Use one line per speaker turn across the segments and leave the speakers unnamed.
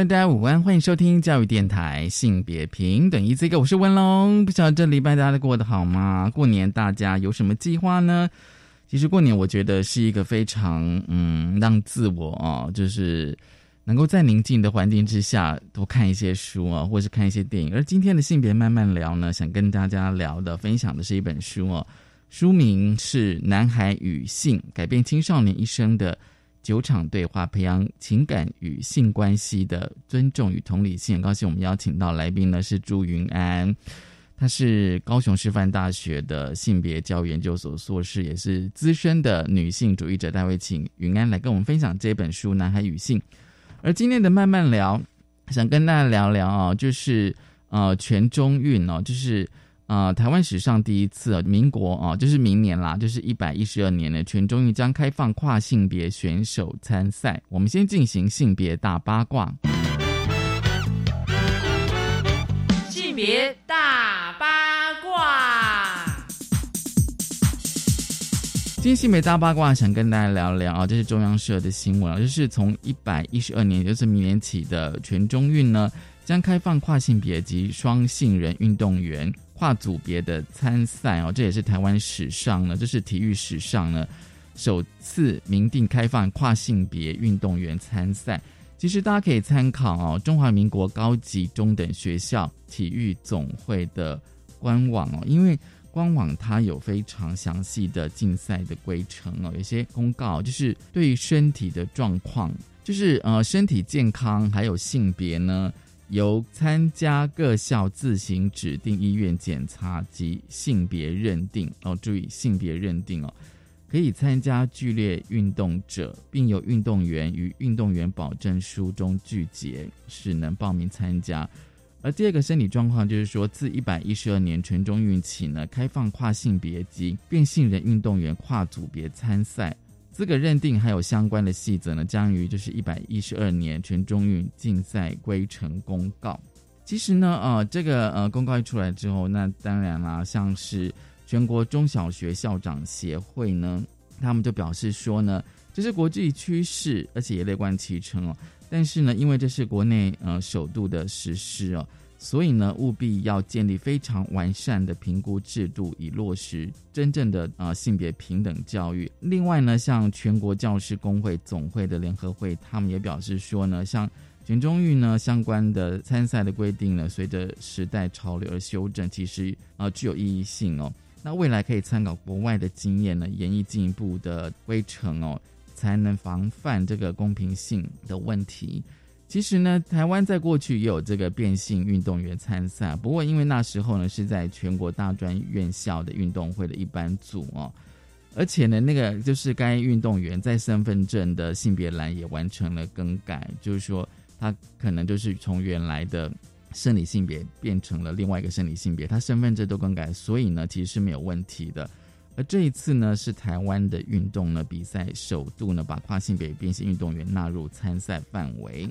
大家午安，欢迎收听教育电台性别平等 Easy Go，我是文龙。不晓得这礼拜大家都过得好吗？过年大家有什么计划呢？其实过年我觉得是一个非常嗯，让自我啊，就是能够在宁静的环境之下多看一些书啊，或是看一些电影。而今天的性别慢慢聊呢，想跟大家聊的分享的是一本书哦，书名是《男孩与性：改变青少年一生的九场对话，培养情感与性关系的尊重与同理心》。很高兴我们邀请到来宾呢是朱云安。他是高雄师范大学的性别教育研究所硕士，也是资深的女性主义者。待会请云安来跟我们分享这本书《男孩与性》。而今天的慢慢聊，想跟大家聊聊啊，就是呃全中运哦，就是呃台湾史上第一次，民国啊，就是明年啦，就是一百一十二年的全中运将开放跨性别选手参赛。我们先进行性别大八卦，
性别大八卦。
今天新美大八卦想跟大家聊聊啊，这是中央社的新闻啊，就是从一百一十二年，就是明年起的全中运呢，将开放跨性别及双性人运动员跨组别的参赛哦，这也是台湾史上呢，这是体育史上呢首次明定开放跨性别运动员参赛。其实大家可以参考哦，中华民国高级中等学校体育总会的官网哦，因为。官网它有非常详细的竞赛的规程哦，有些公告就是对于身体的状况，就是呃身体健康还有性别呢，由参加各校自行指定医院检查及性别认定哦，注意性别认定哦，可以参加剧烈运动者，并有运动员与运动员保证书中具结，是能报名参加。而第二个生理状况就是说，自一百一十二年全中运起呢，开放跨性别及变性人运动员跨组别参赛资格认定，还有相关的细则呢，将于就是一百一十二年全中运竞赛规程公告。其实呢，呃，这个呃公告一出来之后，那当然啦，像是全国中小学校长协会呢，他们就表示说呢，这是国际趋势，而且也乐观其成哦。但是呢，因为这是国内呃首度的实施哦，所以呢，务必要建立非常完善的评估制度，以落实真正的呃性别平等教育。另外呢，像全国教师工会总会的联合会，他们也表示说呢，像全中育呢相关的参赛的规定呢，随着时代潮流而修正，其实啊具有意义性哦。那未来可以参考国外的经验呢，演绎进一步的规程哦。才能防范这个公平性的问题。其实呢，台湾在过去也有这个变性运动员参赛，不过因为那时候呢是在全国大专院校的运动会的一般组哦，而且呢，那个就是该运动员在身份证的性别栏也完成了更改，就是说他可能就是从原来的生理性别变成了另外一个生理性别，他身份证都更改，所以呢，其实是没有问题的。而这一次呢，是台湾的运动呢比赛首度呢把跨性别变性运动员纳入参赛范围。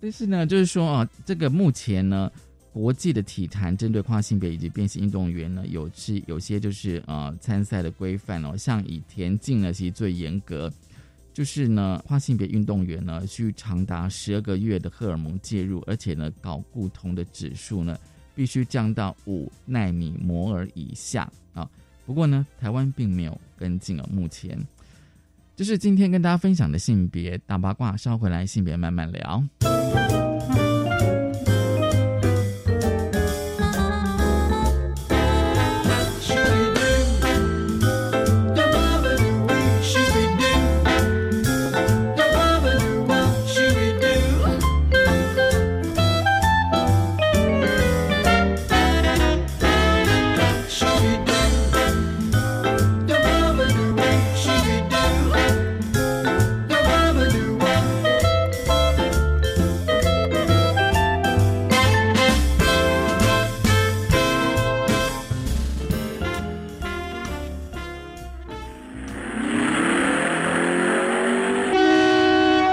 但是呢，就是说啊，这个目前呢，国际的体坛针对跨性别以及变性运动员呢，有是有些就是呃参赛的规范哦，像以田径呢，其实最严格，就是呢跨性别运动员呢需长达十二个月的荷尔蒙介入，而且呢睾固酮的指数呢必须降到五纳米摩尔以下啊。不过呢，台湾并没有跟进了。目前，就是今天跟大家分享的性别大八卦，稍回来性别慢慢聊。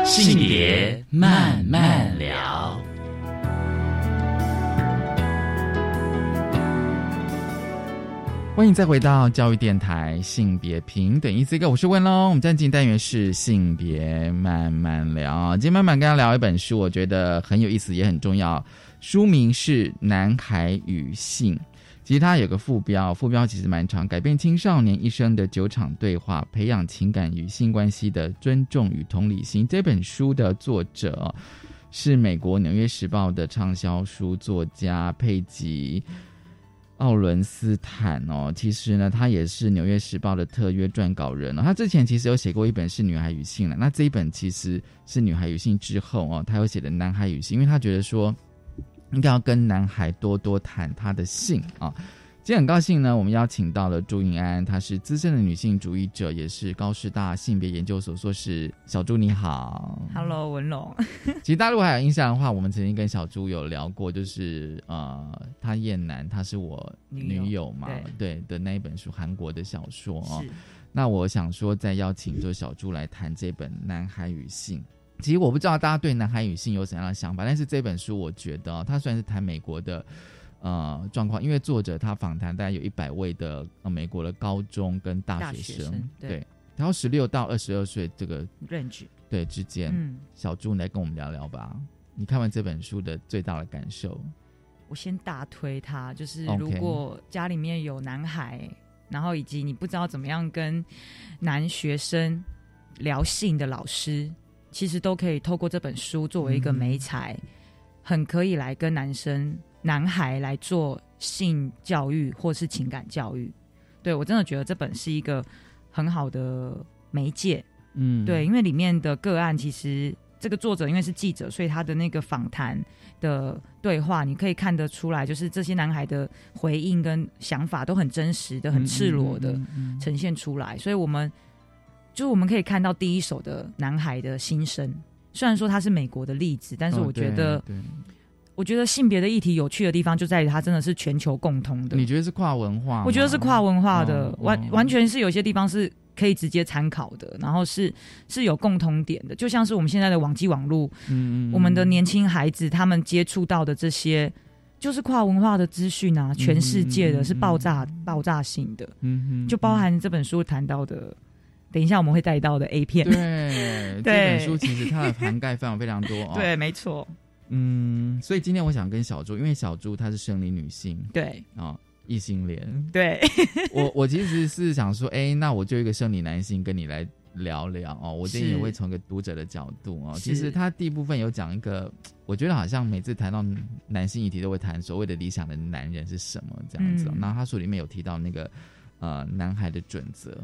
性别慢慢聊。
欢迎再回到教育电台性别平等一四个，我是问喽。我们进行单元是性别慢慢聊，今天慢慢跟他聊一本书，我觉得很有意思，也很重要。书名是《男孩与性》，其实它有个副标，副标其实蛮长，改变青少年一生的九场对话，培养情感与性关系的尊重与同理心。这本书的作者是美国《纽约时报》的畅销书作家佩吉。奥伦斯坦哦，其实呢，他也是《纽约时报》的特约撰稿人哦。他之前其实有写过一本是《女孩与性》了，那这一本其实是《女孩与性》之后哦，他有写的《男孩与性》，因为他觉得说应该要跟男孩多多谈他的性啊。今天很高兴呢，我们邀请到了朱颖安，她是资深的女性主义者，也是高师大性别研究所硕士。小朱你好
，Hello 文龙。
其实大家如果还有印象的话，我们曾经跟小朱有聊过，就是呃，他厌男，他是我女友嘛，对的那一本书，韩国的小说哦。那我想说，再邀请就小朱来谈这本《男孩与性》。其实我不知道大家对《男孩与性》有怎样的想法，但是这本书我觉得，它虽然是谈美国的。呃，状况，因为作者他访谈大概有一百位的呃美国的高中跟大学生，对，然后十六到二十二岁这个
range
对之间，嗯，小朱来跟我们聊聊吧。你看完这本书的最大的感受？
我先大推他，就是如果家里面有男孩，然后以及你不知道怎么样跟男学生聊性的老师，其实都可以透过这本书作为一个媒材，很可以来跟男生。男孩来做性教育或是情感教育，对我真的觉得这本是一个很好的媒介。嗯，对，因为里面的个案其实这个作者因为是记者，所以他的那个访谈的对话，你可以看得出来，就是这些男孩的回应跟想法都很真实的、很赤裸的呈现出来。所以我们就是我们可以看到第一手的男孩的心声。虽然说他是美国的例子，但是我觉得。我觉得性别的议题有趣的地方就在于它真的是全球共通的。
你觉得是跨文化？
我觉得是跨文化的，完完全是有些地方是可以直接参考的，然后是是有共通点的。就像是我们现在的网际网络，嗯，我们的年轻孩子他们接触到的这些，就是跨文化的资讯啊，全世界的是爆炸爆炸性的，嗯就包含这本书谈到的，等一下我们会带到的 A 片。
对，这本书其实它的涵盖非常非常多 哦。
对，没错。
嗯，所以今天我想跟小猪，因为小猪她是生理女性，
对
啊，异性恋，
对
我 我其实是想说，哎，那我就一个生理男性跟你来聊聊哦，我今天也会从一个读者的角度哦，其实他第一部分有讲一个，我觉得好像每次谈到男性议题都会谈所谓的理想的男人是什么这样子，然后他书里面有提到那个呃男孩的准则。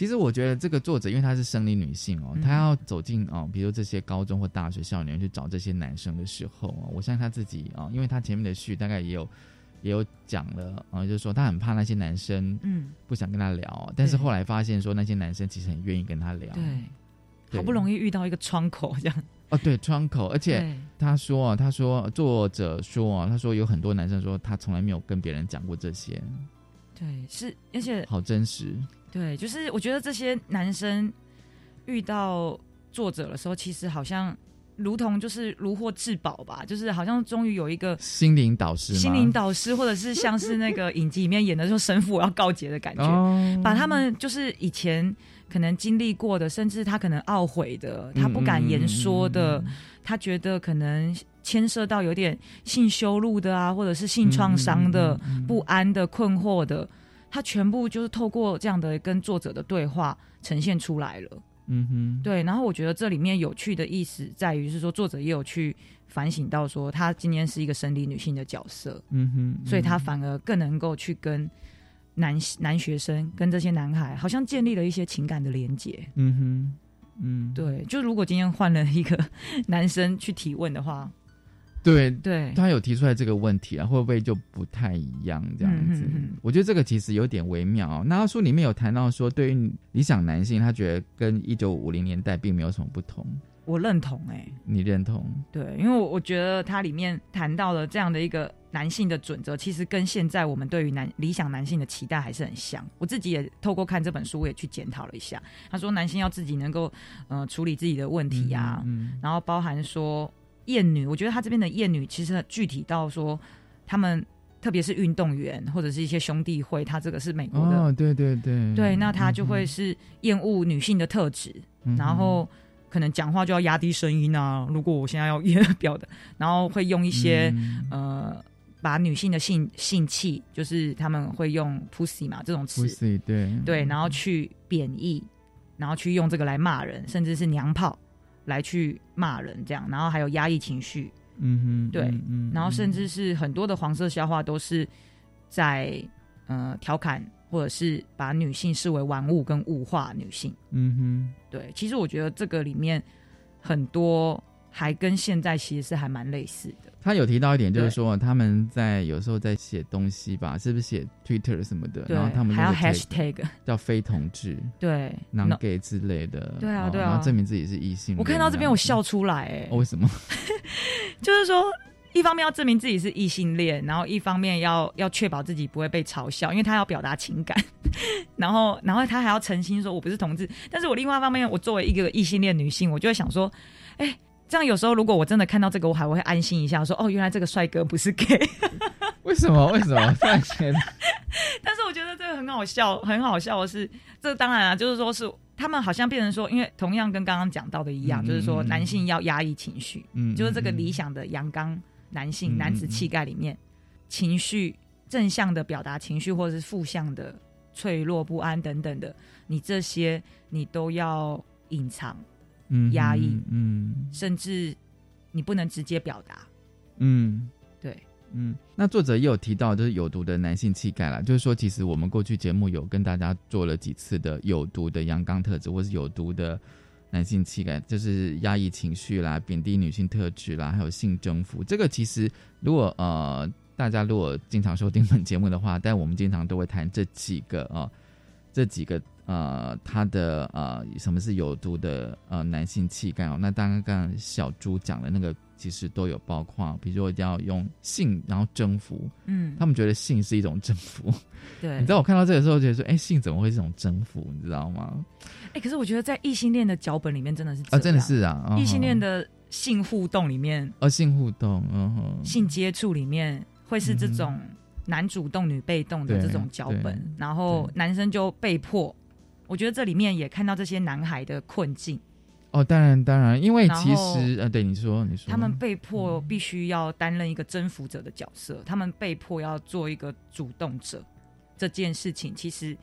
其实我觉得这个作者，因为她是生理女性哦，她要走进哦，比如这些高中或大学校园去找这些男生的时候哦，我相信她自己啊，因为她前面的序大概也有也有讲了啊，就是说她很怕那些男生嗯。不想跟她聊，但是后来发现说那些男生其实很愿意跟她聊，
对，好不容易遇到一个窗口这样。
哦，对，窗口，而且他说，他说作者说，他说有很多男生说他从来没有跟别人讲过这些，
对，是而且
好真实。
对，就是我觉得这些男生遇到作者的时候，其实好像如同就是如获至宝吧，就是好像终于有一个
心灵导师、
心灵导师，或者是像是那个影集里面演的，说神父要告捷的感觉，把他们就是以前可能经历过的，甚至他可能懊悔的，他不敢言说的，他觉得可能牵涉到有点性羞辱的啊，或者是性创伤的、不安的、困惑的。他全部就是透过这样的跟作者的对话呈现出来了，嗯哼，对。然后我觉得这里面有趣的意思在于是说，作者也有去反省到说，他今天是一个生理女性的角色，嗯哼，所以他反而更能够去跟男男学生跟这些男孩好像建立了一些情感的连接，嗯哼，嗯，对。就如果今天换了一个 男生去提问的话。
对
对，
他有提出来这个问题啊，会不会就不太一样这样子？我觉得这个其实有点微妙。那书里面有谈到说，对于理想男性，他觉得跟一九五零年代并没有什么不同。
我认同哎，
你认同？
对，因为我我觉得它里面谈到了这样的一个男性的准则，其实跟现在我们对于男理想男性的期待还是很像。我自己也透过看这本书，我也去检讨了一下。他说，男性要自己能够呃处理自己的问题呀，然后包含说。厌女，我觉得他这边的厌女其实具体到说他们。特别是运动员或者是一些兄弟会，他这个是美国的，
哦，对对对，
对，那他就会是厌恶女性的特质，然后可能讲话就要压低声音啊。如果我现在要 表的，然后会用一些呃，把女性的性性器，就是他们会用 pussy 嘛这种词
，pussy 对。
对，然后去贬义，然后去用这个来骂人，甚至是娘炮来去骂人这样，然后还有压抑情绪。
嗯哼，
对，然后甚至是很多的黄色笑话都是在呃调侃，或者是把女性视为玩物跟物化女性。
嗯哼，
对，其实我觉得这个里面很多还跟现在其实是还蛮类似的。
他有提到一点，就是说他们在有时候在写东西吧，是不是写 Twitter 什么的？然后他们
还要 Hashtag
叫非同志，
对
，non gay 之类的。
对啊，对啊，
然后证明自己是异性。
我看到这边我笑出来，哎，
为什么？
就是说，一方面要证明自己是异性恋，然后一方面要要确保自己不会被嘲笑，因为他要表达情感，然后然后他还要澄清说我不是同志。但是我另外一方面，我作为一个异性恋女性，我就会想说，哎。这样有时候，如果我真的看到这个，我还会安心一下，说：“哦，原来这个帅哥不是 gay。”
为什么？为什么？但是，
但是我觉得这个很好笑，很好笑的是，这当然啊，就是说是他们好像变成说，因为同样跟刚刚讲到的一样，就是说男性要压抑情绪，嗯，就是这个理想的阳刚男性男子气概里面，情绪正向的表达情绪，或者是负向的脆弱不安等等的，你这些你都要隐藏。压抑，嗯，甚至你不能直接表达，
嗯，
对，
嗯。那作者也有提到，就是有毒的男性气概啦，就是说，其实我们过去节目有跟大家做了几次的有毒的阳刚特质，或是有毒的男性气概，就是压抑情绪啦、贬低女性特质啦，还有性征服。这个其实，如果呃大家如果经常收听本节目的话，但我们经常都会谈这几个啊，这几个。呃，他的呃，什么是有毒的呃男性气概哦？那刚刚小猪讲的那个，其实都有包括，比如说一定要用性，然后征服，
嗯，
他们觉得性是一种征服，
对。
你知道我看到这个时候，觉得说，哎，性怎么会是一种征服？你知道吗？
哎，可是我觉得在异性恋的脚本里面真的是
啊，真的是啊，
异性恋的性互动里面，
呃，性互动，嗯哼，
性接触里面会是这种男主动女被动的这种脚本，然后男生就被迫。我觉得这里面也看到这些男孩的困境。
哦，当然，当然，因为其实呃，对你说，你说，
他们被迫必须要担任一个征服者的角色，他们被迫要做一个主动者。这件事情，其实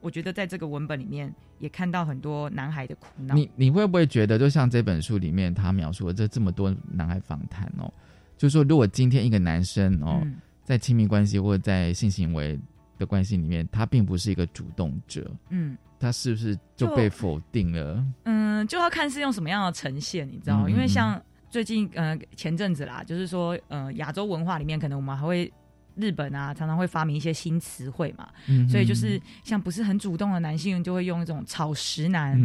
我觉得在这个文本里面也看到很多男孩的苦恼。
你你会不会觉得，就像这本书里面他描述的这这么多男孩访谈哦，就是说，如果今天一个男生哦，在亲密关系或者在性行为的关系里面，他并不是一个主动者，
嗯。
他是不是就被否定了？
嗯，就要看是用什么样的呈现，你知道？因为像最近呃前阵子啦，就是说呃亚洲文化里面，可能我们还会日本啊，常常会发明一些新词汇嘛。嗯，所以就是像不是很主动的男性，就会用一种草食男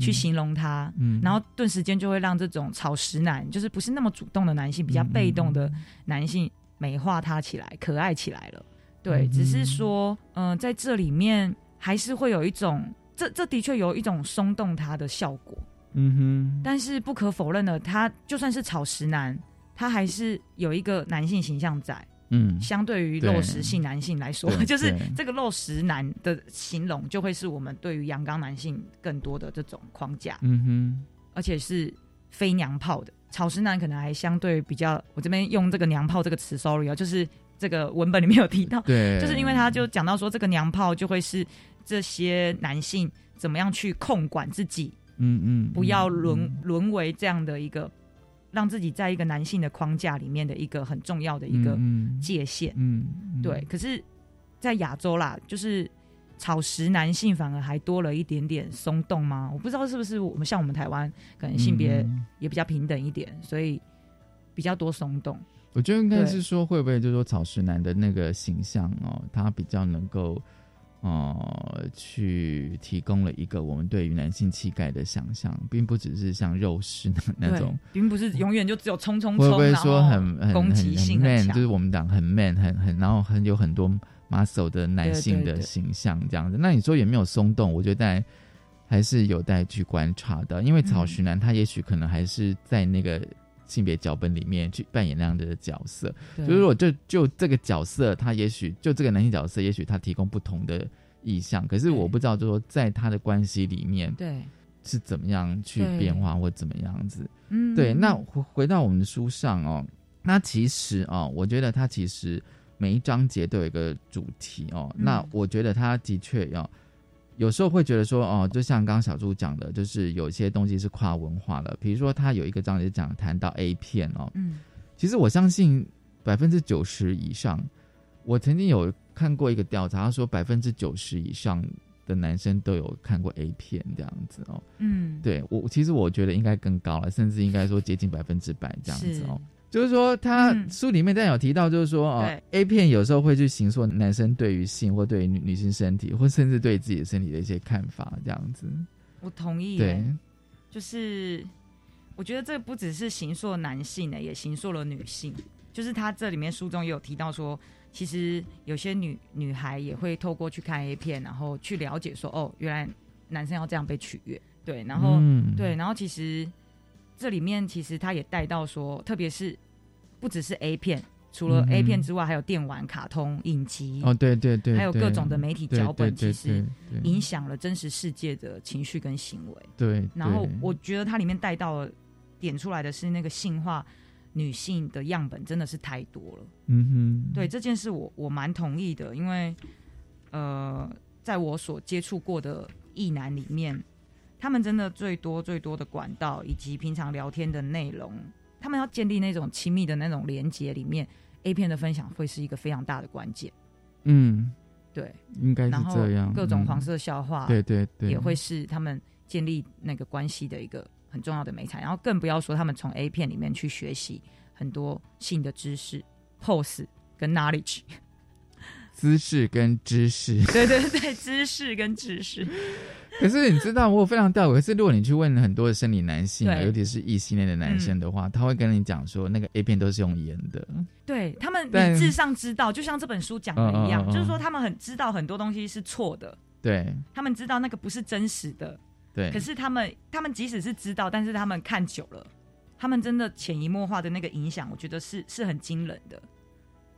去形容他。嗯，然后顿时间就会让这种草食男，就是不是那么主动的男性，比较被动的男性美化他起来，可爱起来了。对，只是说嗯在这里面。还是会有一种，这这的确有一种松动他的效果，
嗯哼。
但是不可否认的，他就算是草食男，他还是有一个男性形象在，
嗯。
相对于肉食性男性来说，就是这个肉食男的形容，就会是我们对于阳刚男性更多的这种框架，
嗯哼。
而且是非娘炮的草食男，可能还相对比较，我这边用这个娘炮这个词，sorry 啊，就是这个文本里面有提到，
对，
就是因为他就讲到说，这个娘炮就会是。这些男性怎么样去控管自己？
嗯嗯，
不要沦沦为这样的一个，让自己在一个男性的框架里面的一个很重要的一个界限。
嗯，
对。可是，在亚洲啦，就是草食男性反而还多了一点点松动吗？我不知道是不是我们像我们台湾可能性别也比较平等一点，所以比较多松动。
我觉得应该是说，会不会就是说草食男的那个形象哦，他比较能够。呃，去提供了一个我们对于男性气概的想象，并不只是像肉食那那种，
并不是永远就只有冲冲
冲，会不会说很很
攻击性
很 man，就是我们讲很 man，很很，然后很有很多 muscle 的男性的形象这样子。那你说有没有松动？我觉得还是有待去观察的，因为草食男他也许可能还是在那个性别脚本里面去扮演那样的角色。
对
就是我就就这个角色，他也许就这个男性角色，也许他提供不同的意向，可是我不知道，就说在他的关系里面
对，
是怎么样去变化或怎么样子。
嗯，
对，那回回到我们的书上哦，那其实哦，我觉得他其实每一章节都有一个主题哦。
嗯
那我觉得他的确要、有时候会觉得说哦，就像刚刚小猪讲的，就是有些东西是跨文化的，比如说他有一个章节讲谈到 A 片哦，
嗯。
其实我相信百分之九十以上，我曾经有看过一个调查，他说百分之九十以上的男生都有看过 A 片这样子哦。
嗯，
对我其实我觉得应该更高了，甚至应该说接近百分之百这样子哦。就是说，他
嗯
书里面但有提到，就是说哦
对
，A 片有时候会去形塑男生对于性或对于女女性身体，或甚至对自己的身体的一些看法，这样子。
我同意。
对，，
就是我觉得这不只是形塑男性的，也形塑了女性。就是他这里面书中也有提到说，其实有些女女孩也会透过去看 A 片，然后去了解说，哦，原来男生要这样被取悦。对，然后、
嗯
对，然后其实这里面其实他也带到说，特别是不只是 A 片，除了 A 片之外，还有电玩、卡通、影集，
哦，对对对，
还有各种的媒体脚本，其实影响了真实世界的情绪跟行为。
对，
然后我觉得它里面带到了点出来的是那个性化女性的样本真的是太多了。
嗯哼，
对这件事我我蛮同意的，因为呃，在我所接触过的异男里面，他们真的最多最多的管道以及平常聊天的内容，他们要建立那种亲密的那种连接里面，A 片的分享会是一个非常大的关键。
嗯，
对，
应该是这样，嗯
各种黄色笑话，
对对对，
也会是他们建立那个关系的一个很重要的美材。然后更不要说他们从 A 片里面去学习很多性的知识、pose 跟 knowledge。
姿势跟知识。
对 对对，知识跟知识。
可是你知道，我有非常吊诡。可是如果你去问很多的生理男性尤其是异性恋的男生的话，他会跟你讲说，那个 A 片都是用盐的。
对他们理智上知道，就像这本书讲的一样，就是说他们很知道很多东西是错的，
对
他们知道那个不是真实的。
对，
可是他们，他们即使是知道，但是他们看久了，他们真的潜移默化的那个影响，我觉得是是很惊人的。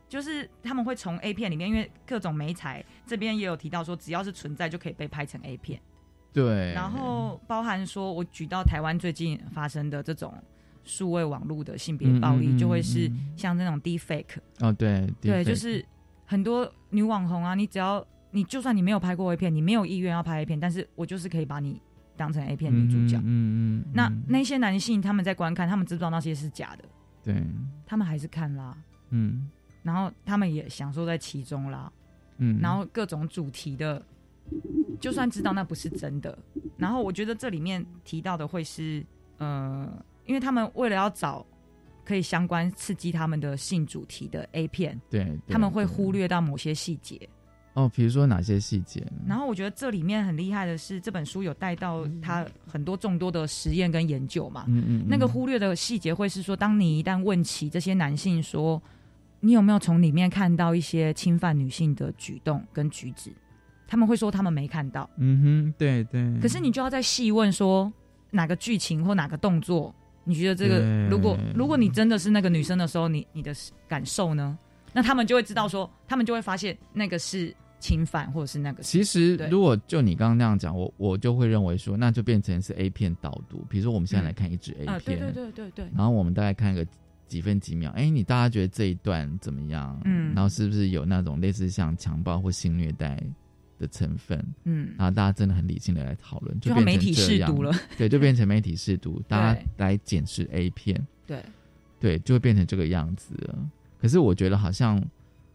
就是他们会从 A 片里面，因为各种媒材这边也有提到说，只要是存在就可以被拍成 A 片。
对，
然后包含说，我举到台湾最近发生的这种数位网络的性别暴力，就会是
嗯
像那种 deepfake，
哦，对
对，就是很多女网红啊，你只要你就算你没有拍过 A 片，你没有意愿要拍 A 片，但是我就是可以把你当成 A 片女主角。
嗯嗯嗯，
那
嗯
那些男性他们在观看，他们知不知道那些是假的？
对，
他们还是看啦，
嗯。
然后他们也享受在其中啦，
嗯，
然后各种主题的，就算知道那不是真的，然后我觉得这里面提到的会是，呃，因为他们为了要找可以相关刺激他们的性主题的 A 片，
对，对
他们会忽略到某些细节。
哦，比如说哪些细节？
然后我觉得这里面很厉害的是，这本书有带到他很多众多的实验跟研究嘛。
嗯嗯，
那个
嗯
忽略的细节会是说，当你一旦问起这些男性说，你有没有从里面看到一些侵犯女性的举动跟举止？他们会说他们没看到，
嗯哼，对对。
可是你就要再细问说哪个剧情或哪个动作，你觉得这个如果如果你真的是那个女生的时候，你你的感受呢？那他们就会知道说，他们就会发现那个是侵犯，或者是那个是
其实，如果就你刚刚那样讲，我我就会认为说，那就变成是 A 片导读。比如说，我们现在来看一支 A
啊，对
片，
对对对对，
然后我们大概看个几分几秒，哎，你大家觉得这一段怎么样？
嗯
然后是不是有那种类似像强暴或性虐待的成分？
嗯，
然后大家真的很理性的来讨论，
就
变成
媒体试读了，
对，就变成媒体试读，大家来检视 A 片，
对。
对，就会变成这个样子了。可是我觉得好像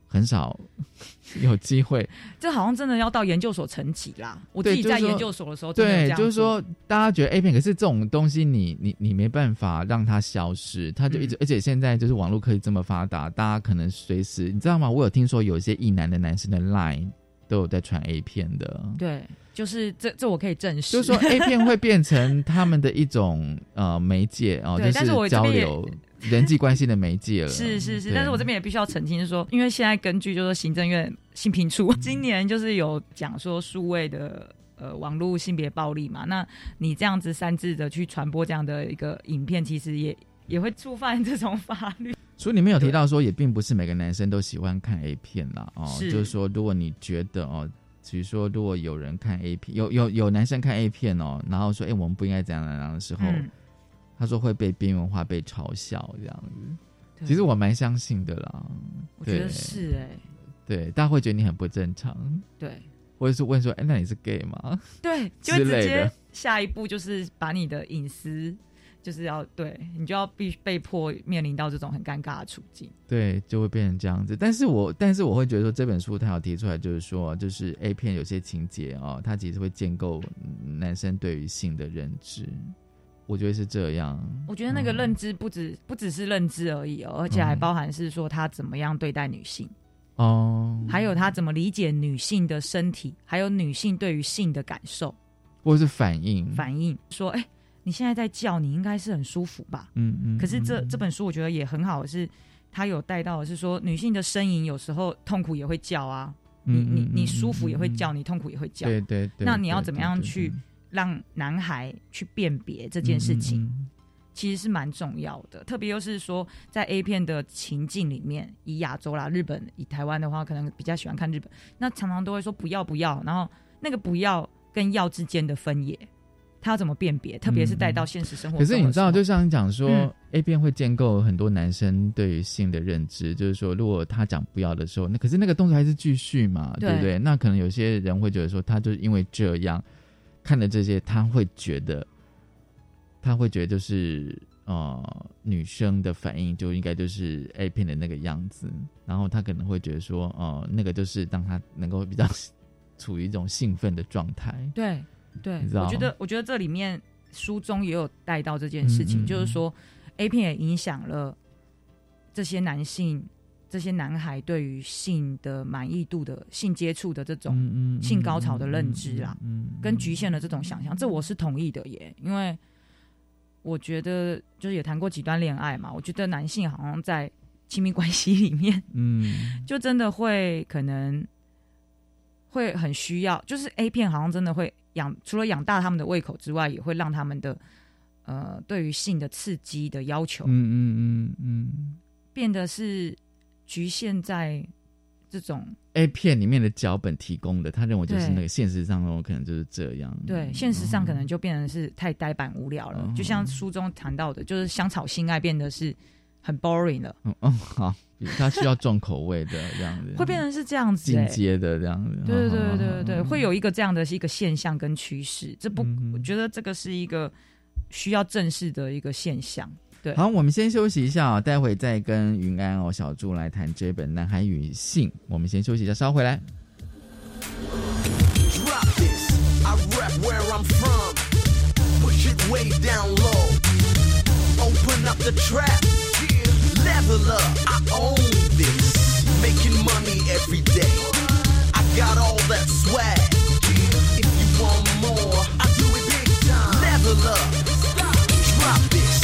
很少 有机会，
这好像真的要到研究所层级啦。我自己在研究所的时候的
对，就是说大家觉得 A 片，可是这种东西你你你没办法让它消失，它就一
嗯
直，而且现在就是网络科技这么发达，大家可能随时，你知道吗？我有听说有一些异男的男生的 Line 都有在传 A 片的。
对，就是这这我可以证实。
就是说，A 片会变成他们的一种呃媒介哦，就
是
交流 人际关系的媒介了。
是是是，但是我这边也必须要澄清，是说，因为现在根据就是行政院性平处今年就是有讲说数位的呃网络性别暴力嘛，那你这样子擅自的去传播这样的一个影片，其实也也会触犯这种法律。
书里面有提到说，也并不是每个男生都喜欢看 A 片啦，哦，
是。
就是说，如果你觉得哦，比如说，如果有人看 A 片，有有有男生看 A 片哦，然后说，哎，我们不应该这样怎样的时候，
嗯，
他说会被边缘化、被嘲笑这样子。其实我蛮相信的啦，
我觉得是哎、
对，大家会觉得你很不正常，
对。
或者是问说，哎，那你是 gay 吗？
对，就会直接下一步就是把你的隐私，就是要对你就要必被迫面临到这种很尴尬的处境。
对，就会变成这样子。但是我但是我会觉得说，这本书它有提出来，就是说，就是 A 片有些情节哦，它其实会建构嗯男生对于性的认知。我觉得是这样。
我觉得那个
嗯
认知不止、不只是认知而已哦，而且还
嗯
包含是说他怎么样对待女性，
哦，
还有他怎么理解女性的身体，还有女性对于性的感受
或者是反应，
反应。说，哎、你现在在叫，你应该是很舒服吧？
嗯嗯。
可是这
嗯
这本书我觉得也很好的是，它有带到的是说，女性的呻吟有时候痛苦也会叫啊，你你你舒服也会
嗯
叫，你痛苦也会叫。
对对对。
那你要怎么样去让男孩去辨别这件事情，其实是蛮重要的。特别又是说，在 A 片的情境里面，以亚洲啦、日本、以台湾的话，可能比较喜欢看日本，那常常都会说不要不要，然后那个不要跟要之间的分野，他要怎么辨别？特别是带到现实生活。
可是你知道，就像你讲说、
嗯
a 片会建构很多男生对于性的认知，就是说，如果他讲不要的时候，那可是那个动作还是继续嘛，
对
对不对？那可能有些人会觉得说，他就是因为这样看了这些，他会觉得，他会觉得就是呃，女生的反应就应该就是 A 片的那个样子，然后他可能会觉得说，哦、那个就是让他能够比较 处于一种兴奋的状态。
对对我觉得我觉得这里面书中也有带到这件事情，
嗯嗯
就是说 A 片也影响了这些男性、这些男孩对于性的满意度的性接触的这种。
嗯
性高潮的认知啦跟局限了这种想象，这我是同意的耶，因为我觉得就是也谈过几段恋爱嘛，我觉得男性好像在亲密关系里面，
嗯。
就真的会可能会很需要，就是 A 片好像真的会养，除了养大他们的胃口之外，也会让他们的呃对于性的刺激的要求。
嗯嗯嗯嗯。
变得是局限在这种
，A 片里面的脚本提供的，他认为就是那个现实上哦可能就是这样。
对，现实上可能就变成是太呆板无聊了，
嗯
就像书中谈到的，就是香草性爱变得是很 boring 了，
嗯嗯好，他需要重口味的这样子，
会变成是这样子、
进
欸。
阶的这样子。
对对对对对会有一个这样的一个现象跟趋势，这不，
嗯
我觉得这个是一个需要正视的一个现象。对
好，我们先休息一下啊、待会再跟云安哦小猪来谈这本《男孩与性》。我们先休息一下，稍后回来。
Level up! I own this. Making money every day. I got all that swag. If you want more, I do it big time. Level up, drop this.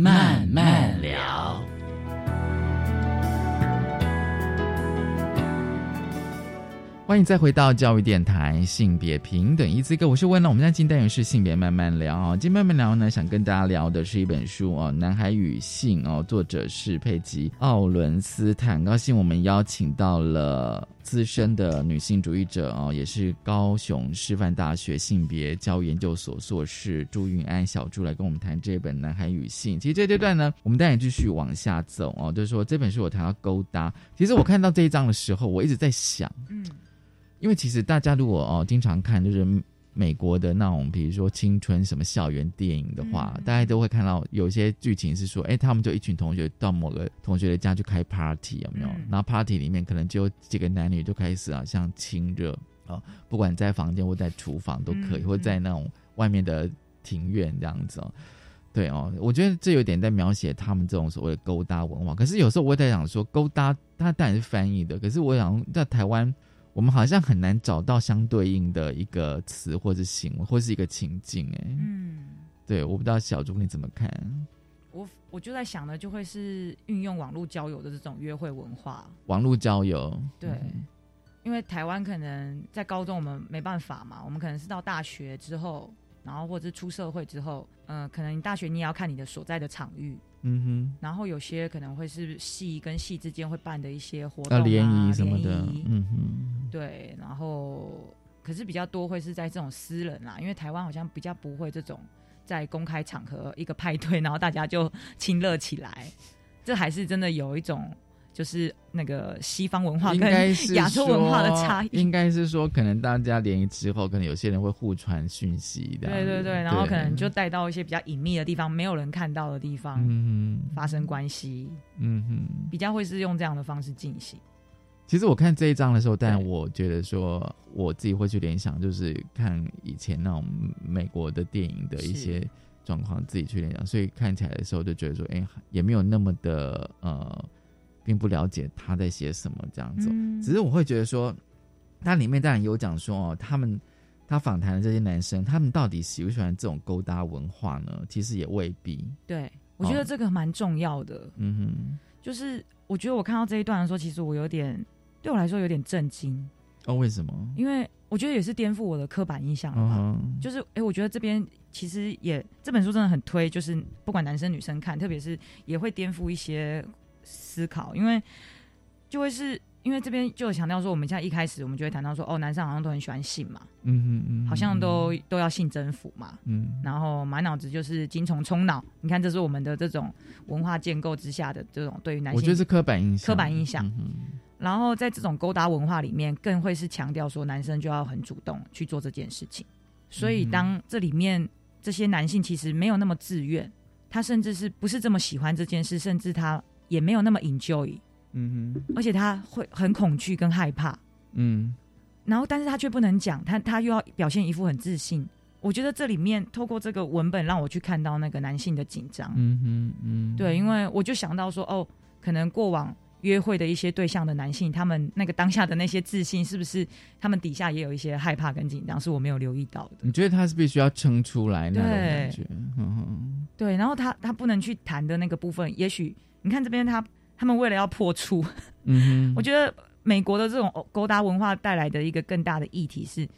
慢慢聊。
欢迎再回到教育电台性别平等一字哥，我是温乐。我们现在进单元是性别慢慢聊啊，今天慢慢聊呢，想跟大家聊的是一本书哦，《男孩与性》哦，作者是佩吉奥伦斯坦。很高兴我们邀请到了资深的女性主义者哦，也是高雄师范大学性别教育研究所硕士朱云安小朱来跟我们谈这本《男孩与性》。其实这阶段呢，我们当然继续往下走哦，就是说这本书我谈到勾搭。其实我看到这一章的时候，我一直在想，嗯。因为其实大家如果哦经常看就是美国的那种，比如说青春什么校园电影的话，大家都会看到有些剧情是说，哎，他们就一群同学到某个同学的家去开 party，有没有？然后 party 里面可能就几个男女就开始啊，像亲热啊，不管在房间或在厨房都可以，或在那种外面的庭院这样子哦。对哦，我觉得这有点在描写他们这种所谓的勾搭文化。可是有时候我在想说，勾搭它当然是翻译的，可是我想在台湾。我们好像很难找到相对应的一个词或者行为，或是一个情境，哎，嗯，对，我不知道小朱你怎么看？
我我就在想呢，就会是运用网络交友的这种约会文化。
网络交友，
对，因为台湾可能在高中我们没办法嘛，我们可能是到大学之后，然后或者是出社会之后，嗯，可能你大学你也要看你的所在的场域。嗯哼，然后有些可能会是系跟系之间会办的一些活动啊，
联谊什么的，嗯
哼，对，然后可是比较多会是在这种私人啦，因为台湾好像比较不会这种在公开场合一个派对，然后大家就 亲热起来，这还是真的有一种。就是那个西方文化跟 亚洲文化的差异，
应该是说，可能大家联谊之后，可能有些人会互传讯息的，
对对对，然后可能就带到一些比较隐秘的地方，没有人看到的地方，嗯发生关系，嗯哼，比较会是用这样的方式进行。
其实我看这一章的时候，但我觉得说，我自己会去联想，就是看以前那种美国的电影的一些状况，自己去联想，所以看起来的时候就觉得说，哎，也没有那么的呃。并不了解他在写什么这样子，只是我会觉得说，他里面当然有讲说哦，他们他访谈的这些男生，他们到底喜不喜欢这种勾搭文化呢？其实也未必。
对，我觉得这个蛮重要的。嗯哼，就是我觉得我看到这一段的时候，其实我有点对我来说有点震惊。
哦，为什么？
因为我觉得也是颠覆我的刻板印象了。就是哎，我觉得这边其实也这本书真的很推，就是不管男生女生看，特别是也会颠覆一些。思考，因为就会是因为这边就有强调说，我们现在一开始我们就会谈到说，哦，男生好像都很喜欢性嘛，
嗯嗯嗯，
好像都都要性征服嘛，
嗯，
然后满脑子就是精虫充脑。你看，这是我们的这种文化建构之下的这种对于男性，
我觉得是刻板印象，
刻板印象。
嗯
然后在这种勾搭文化里面，更会是强调说男生就要很主动去做这件事情。所以当这里面这些男性其实没有那么自愿，他甚至是不是这么喜欢这件事，甚至他也没有那么 enjoy，
嗯哼，
而且他会很恐惧跟害怕，
嗯，
然后但是他却不能讲，他他又要表现一副很自信。我觉得这里面透过这个文本让我去看到那个男性的紧张，
嗯哼嗯，
对，因为我就想到说，哦，可能过往约会的一些对象的男性，他们那个当下的那些自信，是不是他们底下也有一些害怕跟紧张，是我没有留意到的。
你觉得他是必须要撑出来那种感觉，嗯哼，
对，然后他他不能去谈的那个部分，也许你看这边他他们为了要破处，
嗯哼，
我觉得美国的这种勾搭文化带来的一个更大的议题是，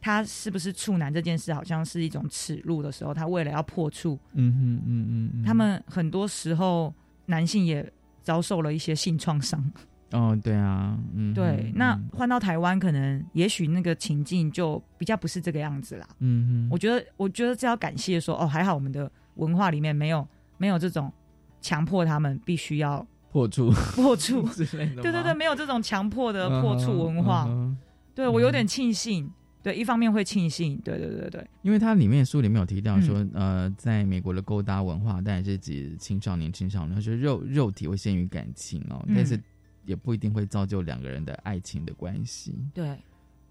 他是不是处男这件事好像是一种耻辱的时候，他为了要破处，
嗯哼嗯嗯嗯，
他们很多时候男性也遭受了一些性创伤。
哦，对啊，嗯，
对，那换到台湾，可能也许那个情境就比较不是这个样子啦。
嗯哼，
我觉得，我觉得这要感谢说，哦，还好我们的文化里面没有没有这种强迫他们必须要
破处。
破处。
之类的，
对对对，没有这种强迫的破处文化。
嗯
对我有点庆幸，对，一方面会庆幸，对对对对，
因为它里面书里面有提到说，
嗯。
呃，在美国的勾搭文化，当然是指青少年、青少年，就是肉肉体会先于感情哦，
嗯。
但是也不一定会造就两个人的爱情的关系。
对，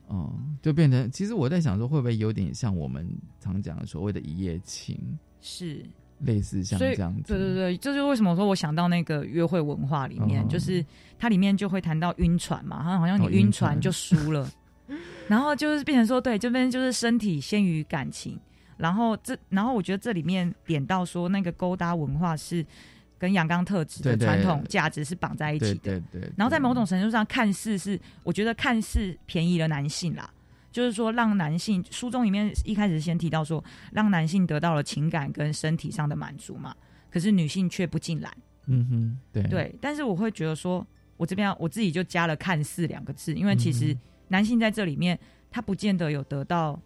哦、就变成其实我在想说，会不会有点像我们常讲的所谓的一夜情，
是。
类似像这样子？
对对对，这就是为什么说我想到那个约会文化里面，
哦
就是它里面就会谈到晕船嘛，好像好像你
哦晕
晕船
船
就输了，然后就是变成说，对，这边就是身体先于感情，然后这，然后我觉得这里面点到说那个勾搭文化是跟阳刚特质的传统价值是绑在一起的，
对对对，
然后在某种程度上，看似是我觉得看似便宜了男性啦，就是说让男性书中里面一开始先提到说，让男性得到了情感跟身体上的满足嘛，可是女性却不进来。
嗯哼，对
对，但是我会觉得说，我这边我自己就加了“看似”两个字，因为其实
嗯
男性在这里面他不见得有得到，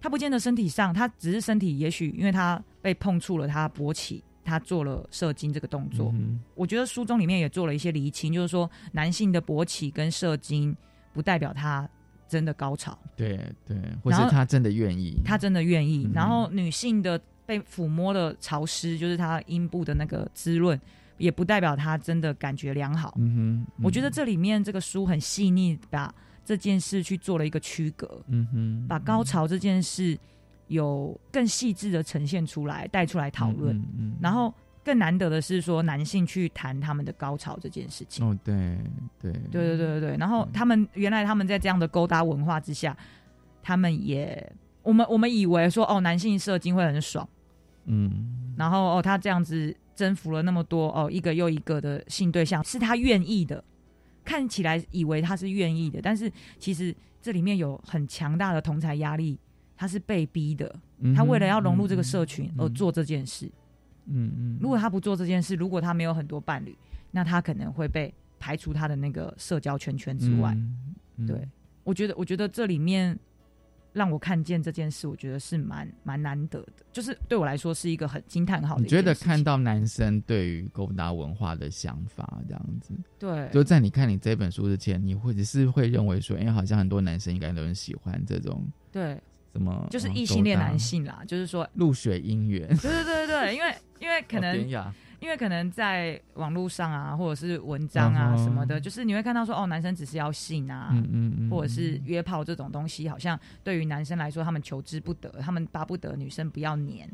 他不见得身体上，他只是身体，也许因为他被碰触了，他勃起，他做了射精这个动作。
嗯
我觉得书中里面也做了一些厘清，就是说男性的勃起跟射精不代表他真的高潮，
对对，或是他真的愿意，
他真的愿意。
嗯
然后女性的被抚摸的潮湿，就是她阴部的那个滋润，也不代表她真的感觉良好。
嗯哼，
我觉得这里面这个书很细腻，把这件事去做了一个区隔，
嗯哼，
把高潮这件事有更细致的呈现出来，带出来讨论。
嗯嗯
然后更难得的是说，男性去谈他们的高潮这件事情。
哦，对对
对对对对对。然后他们原来他们在这样的勾搭文化之下，他们也我们我们以为说哦，男性射精会很爽，
嗯
然后哦他这样子征服了那么多哦一个又一个的性对象，是他愿意的。看起来以为他是愿意的，但是其实这里面有很强大的同才压力，他是被逼的。
嗯
他为了要融入这个社群而做这件事。
嗯嗯，
如果他不做这件事，如果他没有很多伴侣，那他可能会被排除他的那个社交圈圈之外。
嗯
对，我觉得，我觉得这里面让我看见这件事，我觉得是蛮蛮难得的，就是对我来说是一个很惊叹号的
你觉得。看到男生对于勾搭文化的想法这样子，
对。
就在你看你这本书之前，你会只是会认为说，哎、好像很多男生应该都很喜欢这种
对，
什么，
就是
呃
异性恋男性啦，就是说，
露水姻缘，
对对对对，因为 因为可能因为可能在网络上啊，或者是文章啊什么的，就是你会看到说，哦，男生只是要性啊，
嗯嗯嗯
或者是约炮这种东西，好像对于男生来说，他们求之不得，他们巴不得女生不要黏。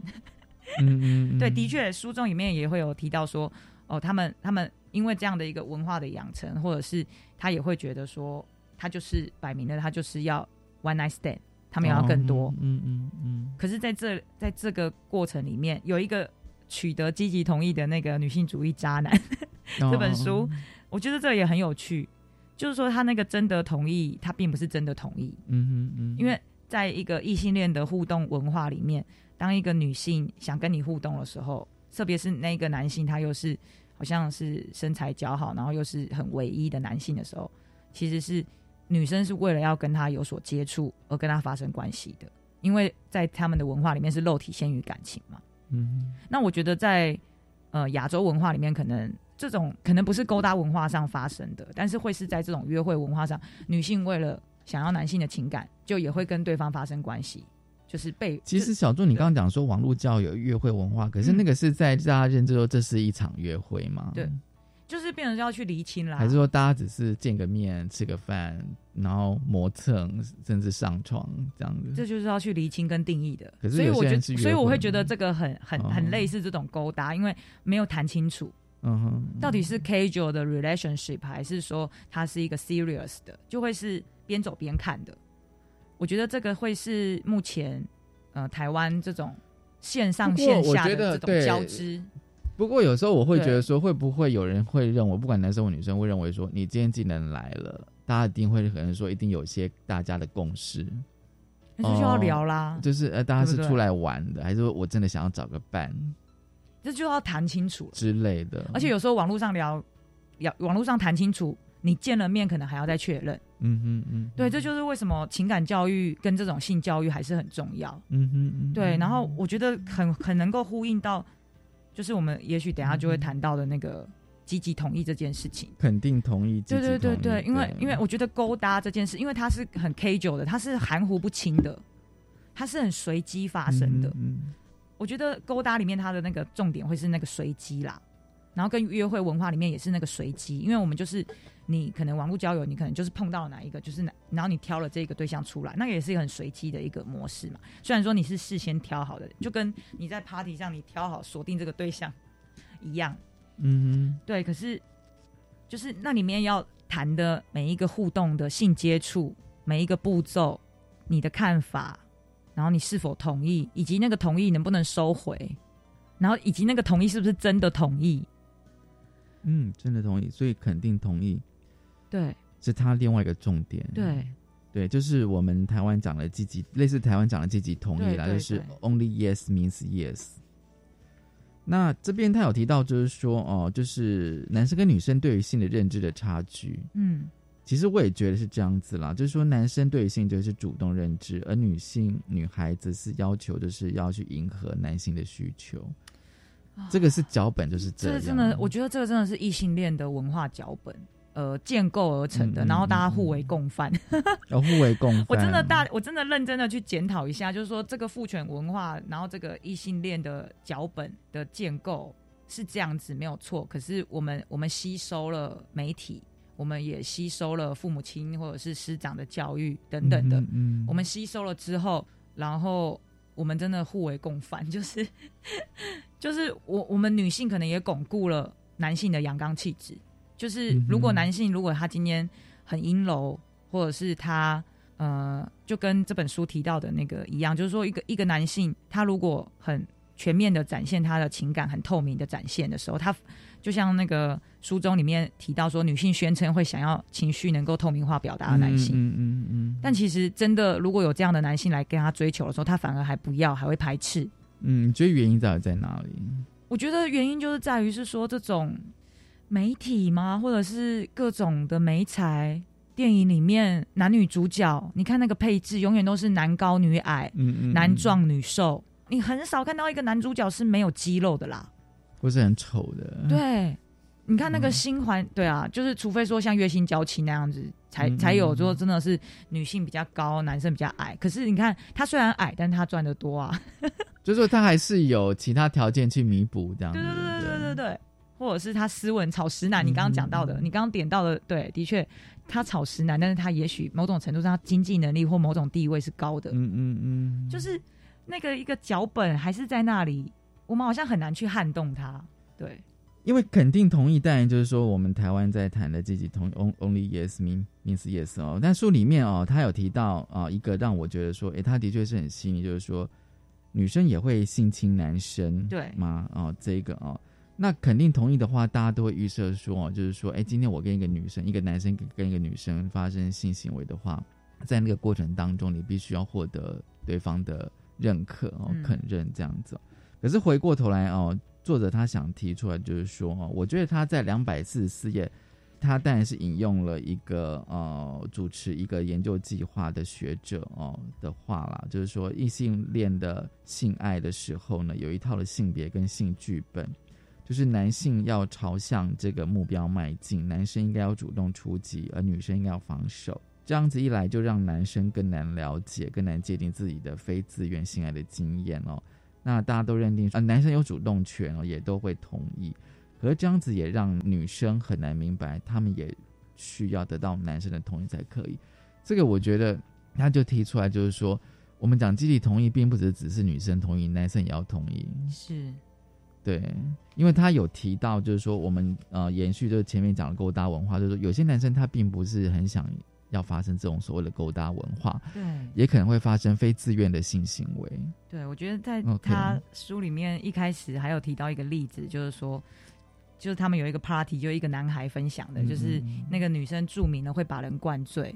嗯嗯嗯
对，的确，书中里面也会有提到说，哦，他们他们因为这样的一个文化的养成，或者是他也会觉得说，他就是摆明了，他就是要 one night stand，他们要更多。
嗯嗯嗯
可是在这在这个过程里面，有一个取得积极同意的那个女性主义渣男
哦
这本书，我觉得这也很有趣。就是说，他那个真的同意，他并不是真的同意，
嗯嗯嗯，
因为在一个异性恋的互动文化里面，当一个女性想跟你互动的时候，特别是那个男性他又是好像是身材姣好，然后又是很唯一的男性的时候，其实是女生是为了要跟他有所接触而跟他发生关系的，因为在他们的文化里面是肉体先于感情嘛。
嗯，
那我觉得在呃亚洲文化里面，可能这种可能不是勾搭文化上发生的，但是会是在这种约会文化上，女性为了想要男性的情感，就也会跟对方发生关系，就是被。
其实小仲，你刚刚讲说网络交友约会文化，可是那个是在大家认知说这是一场约会吗？
对，就是变成要去厘清啦。
还是说大家只是见个面、吃个饭，然后磨蹭，甚至上床这样子？
这就是要去厘清跟定义的。
可是
所以我觉得，所以我会觉得这个很很
哦
很类似这种勾搭，因为没有谈清楚。
嗯哼，
到底是 casual 的 relationship 还是说它是一个 serious 的，就会是边走边看的。我觉得这个会是目前呃台湾这种线上线下的这种交织。
不过有时候我会觉得说，会不会有人会认为，不管男生或女生，会认为说，你今天既能来了，大家一定会可能说，一定有一些大家的共识。
那就要
哦
聊啦
就是呃，大家是出来玩的，还是说我真的想要找个伴
这就要谈清楚了。
之类的？
而且有时候网络上聊，聊网络上谈清楚，你见了面可能还要再确认。
嗯哼嗯
对，这就是为什么情感教育跟这种性教育还是很重要。
嗯哼嗯，
对，然后我觉得很很能够呼应到，就是我们也许等下就会谈到的那个积极同意这件事情。
肯定同意，
对对对对，因为因为我觉得勾搭这件事，因为它是很 casual 的，它是含糊不清的，它是很随机发生的。
嗯
我觉得勾搭里面它的那个重点会是那个随机啦，然后跟约会文化里面也是那个随机，因为我们就是你可能网络交友，你可能就是碰到了哪一个，就是哪，然后你挑了这个对象出来，那个也是一个很随机的一个模式嘛。虽然说你是事先挑好的，就跟你在 party 上你挑好锁定这个对象一样，
嗯
对，可是就是那里面要谈的每一个互动的性接触，每一个步骤，你的看法，然后你是否同意，以及那个同意能不能收回，然后以及那个同意是不是真的同意，
嗯，真的同意，所以肯定同意
对
是他另外一个重点。
对
对，就是我们台湾讲的积极，类似台湾讲的积极同意啦，就是 only yes means yes。那这边他有提到，就是说哦，就是男生跟女生对于性的认知的差距。
嗯，
其实我也觉得是这样子啦，就是说男生对于性就是主动认知，而女性女孩子是要求就是要去迎合男性的需求。这个是脚本就是这样，
这个真的，我觉得这个真的是异性恋的文化脚本，呃，建构而成的，然后大家互为共犯。
要互为共犯。
我真的大，我真的认真的去检讨一下，就是说这个父权文化，然后这个异性恋的脚本的建构是这样子没有错。可是我们我们吸收了媒体，我们也吸收了父母亲或者是师长的教育等等的，
嗯嗯
我们吸收了之后，然后我们真的互为共犯，就是就是我我们女性可能也巩固了男性的阳刚气质，就是如果男性如果他今天很阴柔，或者是他呃，就跟这本书提到的那个一样，就是说一个一个男性他如果很全面的展现他的情感，很透明的展现的时候，他就像那个书中里面提到说，女性宣称会想要情绪能够透明化表达的男性，
嗯嗯嗯
但其实真的，如果有这样的男性来跟他追求的时候，他反而还不要，还会排斥。
嗯，你觉得原因到底在哪里？
我觉得原因就是在于是说这种媒体吗，或者是各种的媒材电影里面男女主角，你看那个配置永远都是男高女矮，
嗯嗯，
男壮女瘦，你很少看到一个男主角是没有肌肉的啦。
或是很丑的，
对，你看
嗯
那个新环，对啊，就是除非说像月薪娇妻那样子，才
嗯
才有说真的是女性比较高，男生比较矮。可是你看他虽然矮，但他赚的多啊。
就是说他还是有其他条件去弥补这样子。
对对对对对对，或者是他斯文草食
嗯
男，你刚刚讲到的，你刚刚点到的，对，的确他草食男，但是他也许某种程度上他经济能力或某种地位是高的，
嗯嗯嗯，
就是那个一个脚本还是在那里，我们好像很难去撼动他。对，
因为肯定同意，当然就是说我们台湾在谈的积极同，on-，only yes mean means yes 哦。但书里面哦，他有提到啊、一个让我觉得说，诶，他的确是很细腻，就是说女生也会性侵男生，
对
吗？哦，这个哦。那肯定同意的话，大家都会预设说，哦就是说，哎，今天我跟一个女生，一个男生跟跟一个女生发生性行为的话，在那个过程当中，你必须要获得对方的认可哦，
嗯
肯认这样子哦。可是回过头来哦，作者他想提出来就是说，我觉得他在两百四十四页他当然是引用了一个呃主持一个研究计划的学者哦的话啦，就是说异性恋的性爱的时候呢，有一套的性别跟性剧本，就是男性要朝向这个目标迈进，男生应该要主动出击，而女生应该要防守。这样子一来，就让男生更难了解、更难界定自己的非自愿性爱的经验哦。那大家都认定啊，男生有主动权哦，也都会同意。可是这样子也让女生很难明白，他们也需要得到男生的同意才可以。这个我觉得他就提出来，就是说，我们讲集体同意，并不只只是女生同意，男生也要同意。
是，
对，因为他有提到，就是说，我们呃延续就是前面讲的勾搭文化，就是说有些男生他并不是很想。要发生这种所谓的勾搭文化，
对，
也可能会发生非自愿的性行为。
对，我觉得在他书里面一开始还有提到一个例子，就是说，就是他们有一个 party，就一个男孩分享的，就是那个女生著名的会把人灌醉，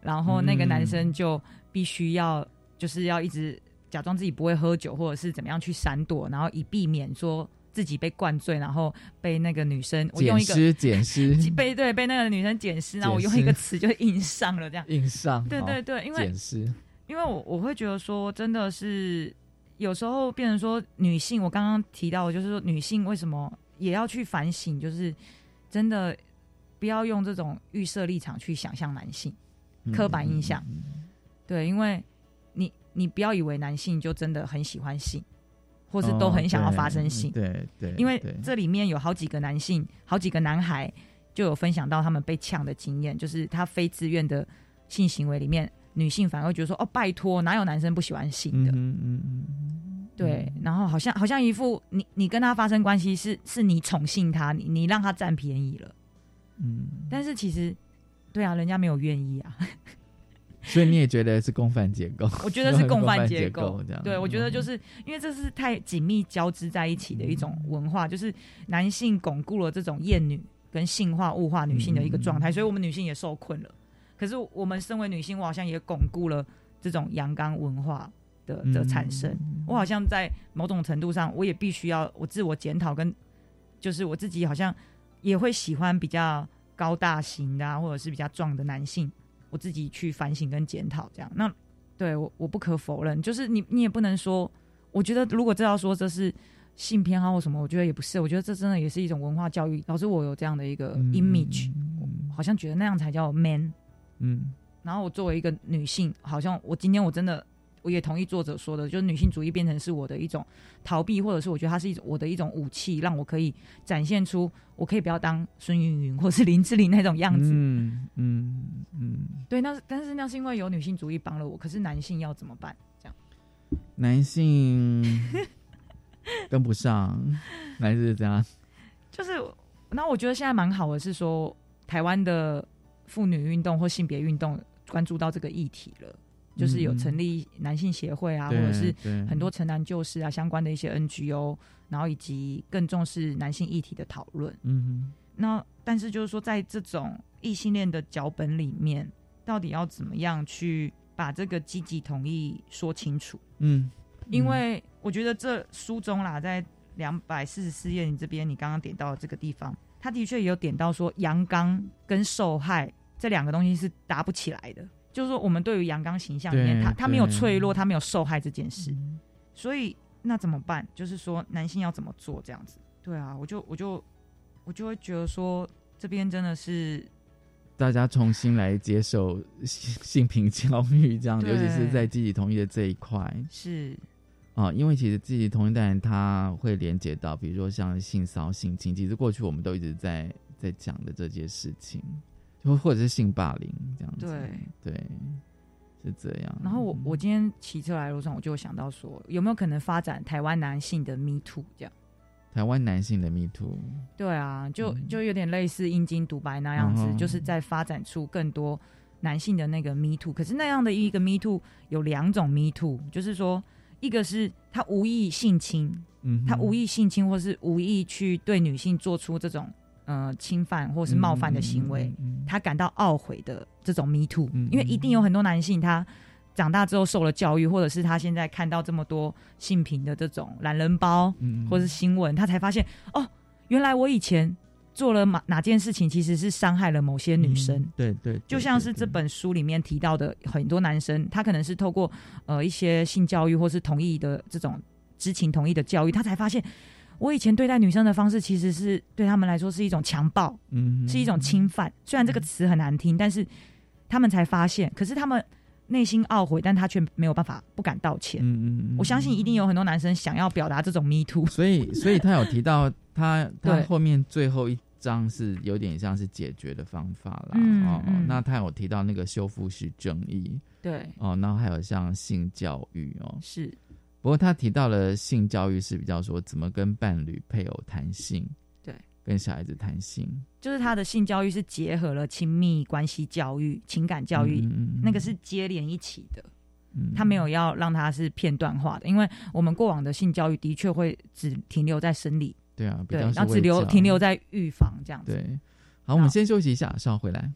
然后那个男生就必须要就是要一直假装自己不会喝酒，或者是怎么样去闪躲，然后以避免说。自己被灌醉，然后被那个女生我用一
个捡尸，
被对被那个女生捡尸，然后我用一个词就印上了，这样。
印上，
对对对，因为
捡尸，
因为我我会觉得说，真的是有时候变成说女性，我刚刚提到就是说女性为什么也要去反省，就是真的不要用这种预设立场去想象男性刻板印象，对，因为你你不要以为男性就真的很喜欢性。或是都很想要发生性，
对对，
因为这里面有好几个男性，好几个男孩就有分享到他们被呛的经验，就是他非自愿的性行为里面，女性反而觉得说：“哦，拜托，哪有男生不喜欢性的？”嗯嗯嗯，对，然后好像好像一副你你跟他发生关系是是你宠幸他，你你让他占便宜了，嗯，但是其实对啊，人家没有愿意啊。
所以你也觉得是共犯结构？
我觉得是 共犯结构，这样。对，我觉得就是因为这是太紧密交织在一起的一种文化，就是男性巩固了这种厌女跟性化物化女性的一个状态，所以我们女性也受困了。可是我们身为女性，我好像也巩固了这种阳刚文化的的产生。我好像在某种程度上，我也必须要我自我检讨，跟就是我自己好像也会喜欢比较高大型的，啊或者是比较壮的男性。我自己去反省跟检讨，这样。那对我我不可否认，就是你你也不能说，我觉得如果这要说这是性偏好或什么，我觉得也不是，我觉得这真的也是一种文化教育导致我有这样的一个 image，好像觉得那样才叫 man，嗯，然后我作为一个女性，好像我今天我真的。我也同意作者说的，就是女性主义变成是我的一种逃避，或者是我觉得它是一种我的一种武器，让我可以展现出我可以不要当孙云云或是林志玲那种样子。嗯嗯嗯，对，那但是那是因为有女性主义帮了我，可是男性要怎么办？这样，
男性跟不上，还是这样？
就是，那我觉得现在蛮好的，是说台湾的妇女运动或性别运动关注到这个议题了。就是有成立男性协会啊，或者是很多城南旧事啊相关的一些 NGO，然后以及更重视男性议题的讨论。嗯，那但是就是说，在这种异性恋的脚本里面，到底要怎么样去把这个积极同意说清楚？嗯，因为我觉得这书中啦，在两百四十四页你这边，你刚刚点到这个地方，他的确也有点到说阳刚跟受害这两个东西是搭不起来的。就是说，我们对于阳刚形象里面，他他没有脆弱，他没有受害这件事，所以那怎么办？就是说，男性要怎么做这样子？对啊，我就我就我就会觉得说，这边真的是
大家重新来接受性性平教育，这样，尤其是在积极同意的这一块
是
啊，因为其实自己同意当然他会连接到，比如说像性骚性侵，其实过去我们都一直在在讲的这件事情。就或者是性霸凌这样子，对对，是这样。
然后我我今天骑车来路上，我就想到说，有没有可能发展台湾男性的 Me Too 这样？
台湾男性的 Me Too，
对啊，就就有点类似阴茎独白那样子，就是在发展出更多男性的那个 Me Too。可是那样的一个 Me Too 有两种 Me Too，就是说，一个是他无意性侵，嗯，他无意性侵，或是无意去对女性做出这种。呃，侵犯或是冒犯的行为，他感到懊悔的这种 me too，因为一定有很多男性，他长大之后受了教育，或者是他现在看到这么多性平的这种懒人包，或者是新闻，他才发现哦，原来我以前做了哪哪件事情，其实是伤害了某些女生。
对对，
就像是这本书里面提到的，很多男生他可能是透过呃一些性教育或是同意的这种知情同意的教育，他才发现我以前对待女生的方式其实是对他们来说是一种强暴，
嗯，
是一种侵犯。虽然这个词很难听，但是他们才发现，可是他们内心懊悔，但他却没有办法不敢道歉。
嗯嗯，
我相信一定有很多男生想要表达这种 me too，
所以所以他有提到他 他后面最后一。章是有点像是解决的方法啦，
嗯
哦，
嗯。
那他有提到那个修复式正义，
对，
哦，然后还有像性教育哦，
是，
不过他提到了性教育是比较说怎么跟伴侣配偶谈性，
对，
跟小孩子谈性，
就是他的性教育是结合了亲密关系教育、情感教育，那个是接连一起的。
嗯
他没有要让他是片段化的，因为我们过往的性教育的确会只停留在生理，
对啊，比
对，
较
然后只留停留在预防这样子。
对，好，我们先休息一下，稍后回来。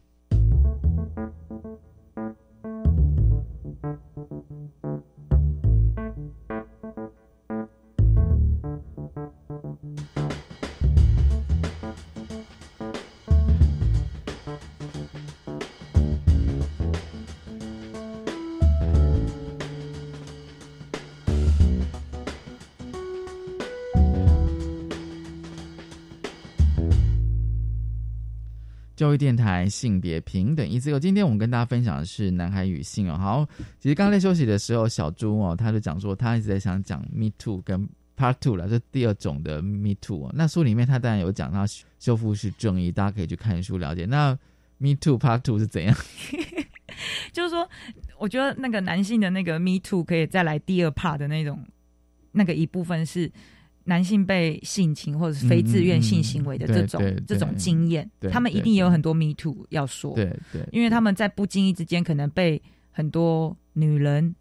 教育电台性别平等一自由。今天我们跟大家分享的是男孩与性哦。好，其实刚才休息的时候，小猪哦，他就讲说他一直在想讲 Me Too 跟 Part Two 了，这第二种的 Me Too 哦。那书里面他当然有讲到修复式正义，大家可以去看书了解。那 Me Too Part Two 是怎样？
就是说，我觉得那个男性的那个 Me Too 可以再来第二 part 的那种，那个一部分是。男性被性侵或者是非自愿性行为的这种、
嗯嗯、
这种经验，他们一定也有很多 me too 要说，
对对，
因为他们在不经意之间可能被很多女人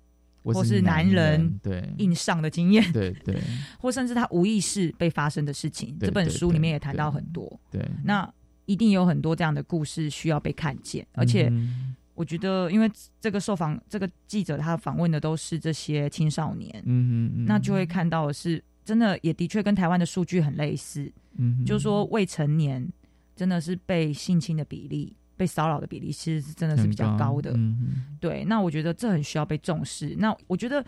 或是男人
对。
硬上的经验，
对对，
或甚至他无意识被发生的事情，这本书里面也谈到很多，
对，
那一定有很多这样的故事需要被看见，而且。
嗯。
我觉得，因为这个受访这个记者他访问的都是这些青少年，
嗯嗯，
那就会看到的是。真的也的确跟台湾的数据很类似，
嗯，
就是说未成年真的是被性侵的比例、被骚扰的比例，其实是真的是比较高的。
嗯、
对，那我觉得这很需要被重视。那我觉得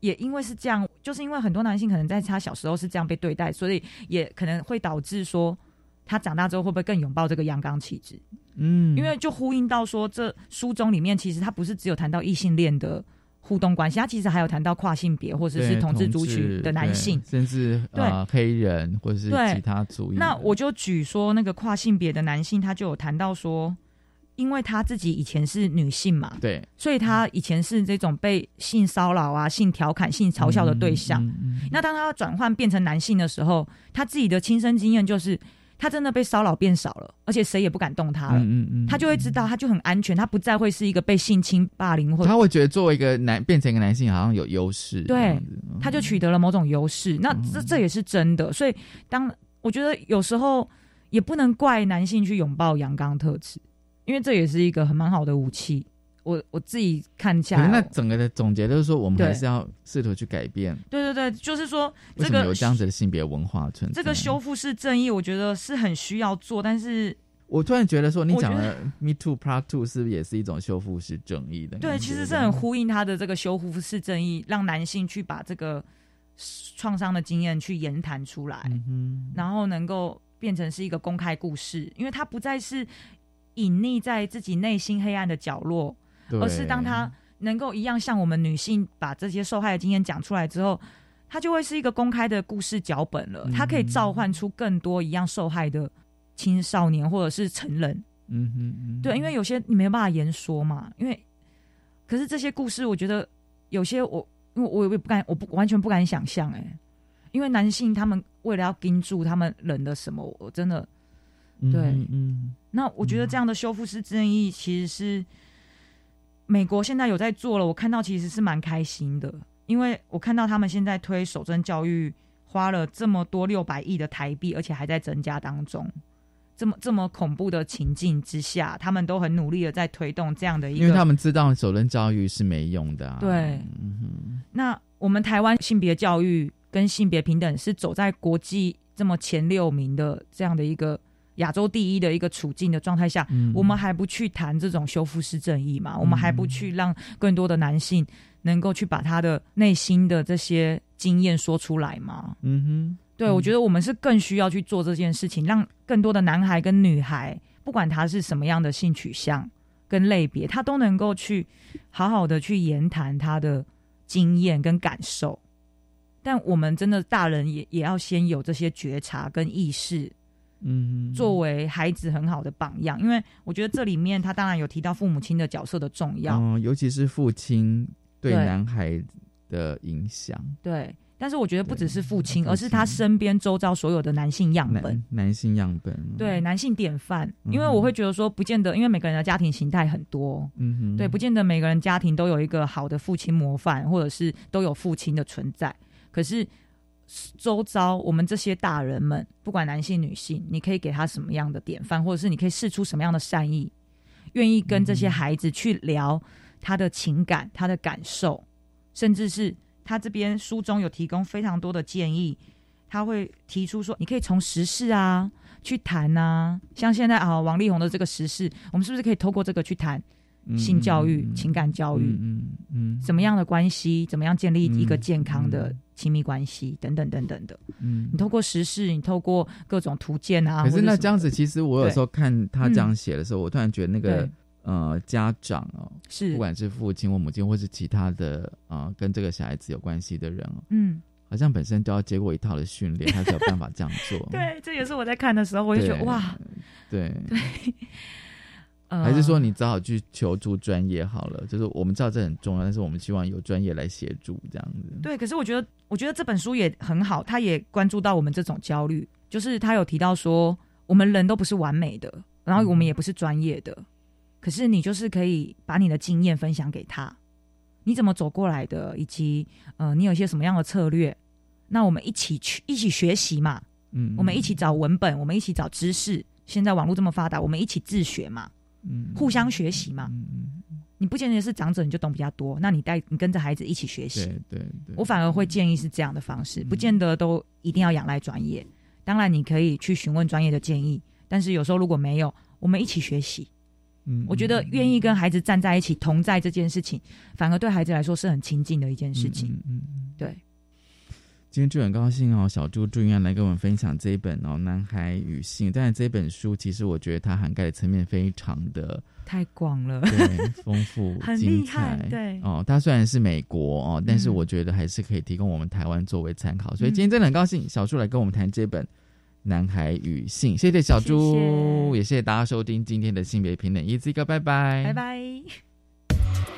也因为是这样，就是因为很多男性可能在他小时候是这样被对待，所以也可能会导致说他长大之后会不会更拥抱这个阳刚气质？
嗯，
因为就呼应到说，这书中里面其实他不是只有谈到异性恋的。互动关系，他其实还有谈到跨性别或者是同志族群的男性，
甚至
对、
呃、黑人或者是其他族裔。
那我就举说那个跨性别的男性，他就有谈到说，因为他自己以前是女性嘛，
对，
所以他以前是这种被性骚扰啊、性调侃、性嘲笑的对象。
嗯嗯嗯、
那当他转换变成男性的时候，他自己的亲身经验就是。他真的被骚扰变少了，而且谁也不敢动他了。
嗯嗯嗯，
他就会知道，他就很安全，他不再会是一个被性侵、霸凌或者
他会觉得作为一个男变成一个男性好像有优势。
对，他就取得了某种优势。那这这也是真的。所以，当我觉得有时候也不能怪男性去拥抱阳刚特质，因为这也是一个很蛮好的武器。我我自己看下来，
那整个的总结就是说，我们还是要试图去改变。
对对对，就是说，
这个有这样子的性别文化存在？
这个修复式正义，我觉得是很需要做，但是
我突然觉得说，你讲的 “Me Too” Part Two 是不是也是一种修复式正义的？
对，其实是很呼应他的这个修复式正义，让男性去把这个创伤的经验去言谈出来，
嗯、
然后能够变成是一个公开故事，因为他不再是隐匿在自己内心黑暗的角落。而是当他能够一样像我们女性把这些受害的经验讲出来之后，他就会是一个公开的故事脚本了。他可以召唤出更多一样受害的青少年或者是成人。
嗯哼嗯，
对，因为有些你没办法言说嘛。因为可是这些故事，我觉得有些我因为我也不敢，我不完全不敢想象哎、欸。因为男性他们为了要盯住他们人的什么，我真的对
嗯，嗯，
那我觉得这样的修复式正义其实是。美国现在有在做了，我看到其实是蛮开心的，因为我看到他们现在推守贞教育，花了这么多六百亿的台币，而且还在增加当中。这么这么恐怖的情境之下，他们都很努力的在推动这样的一个，
因为他们知道守贞教育是没用的、啊。
对，
嗯、
那我们台湾性别教育跟性别平等是走在国际这么前六名的这样的一个亚洲第一的一个处境的状态下，
嗯
我们还不去谈这种修复式正义嘛？我们还不去让更多的男性能够去把他的内心的这些经验说出来吗？
嗯哼，
对，我觉得我们是更需要去做这件事情，让更多的男孩跟女孩，不管他是什么样的性取向跟类别，他都能够去好好的去言谈他的经验跟感受。但我们真的大人也也要先有这些觉察跟意识，
嗯，
作为孩子很好的榜样。因为我觉得这里面他当然有提到父母亲的角色的重要，
嗯，尤其是父亲对
对。
男孩的影响，
对。但是我觉得不只是父亲，而是他身边周遭所有的男性样本。
男，男性样本，
对男性典范，
嗯。
因为我会觉得说，不见得，因为每个人的家庭形态很多，
嗯哼，
对，不见得每个人家庭都有一个好的父亲模范，或者是都有父亲的存在。可是周遭我们这些大人们，不管男性女性，你可以给他什么样的典范，或者是你可以试出什么样的善意，愿意跟这些孩子去聊他的情感、他的感受，甚至是他这边书中有提供非常多的建议，他会提出说，你可以从时事啊去谈啊，像现在啊王力宏的这个时事，我们是不是可以透过这个去谈性教育、情感教育，
嗯嗯，
怎么样的关系，怎么样建立一个健康的亲密关系，等等等等的。
嗯。
你透过时事，你透过各种图鉴啊，
可是那这样子，其实我有时候看他这样写的时候，我突然觉得那个呃家长哦，
是。
不管是父亲或母亲，或是其他的啊跟这个小孩子有关系的人哦，
嗯，
好像本身都要接过一套的训练，他才有办法这样做。
对，这也是我在看的时候，我就觉得哇，
对。
对，呃
还是说你只好去求助专业好了？就是我们知道这很重要，但是我们希望有专业来协助这样子。
对，可是我觉得，我觉得这本书也很好，他也关注到我们这种焦虑，就是他有提到说，我们人都不是完美的，然后我们也不是专业的，可是你就是可以把你的经验分享给他，你怎么走过来的，以及呃，你有一些什么样的策略，那我们一起去一起学习嘛，
嗯，
我们一起找文本，我们一起找知识。现在网络这么发达，我们一起自学嘛，
嗯，
互相学习嘛。你不见得是长者你就懂比较多，那你带你跟着孩子一起学习。
对对对，
我反而会建议是这样的方式，不见得都一定要仰赖专业。当然，你可以去询问专业的建议，但是有时候如果没有，我们一起学习。
嗯，
我觉得愿意跟孩子站在一起，同在这件事情，反而对孩子来说是很亲近的一件事情。
嗯，
对。
今天就很高兴哦，小猪朱云安来跟我们分享这一本哦《男孩与性》，但是这本书其实我觉得它涵盖的层面非常的
太广了，
对，丰富
很
精
厉害
彩，
对。
哦。它虽然是美国哦，但是
嗯
我觉得还是可以提供我们台湾作为参考。所以今天真的很高兴，小猪来跟我们谈这本《男孩与性》，谢谢小猪，
谢谢。
也谢谢大家收听今天的性别平等。一字一个，拜拜，
拜拜。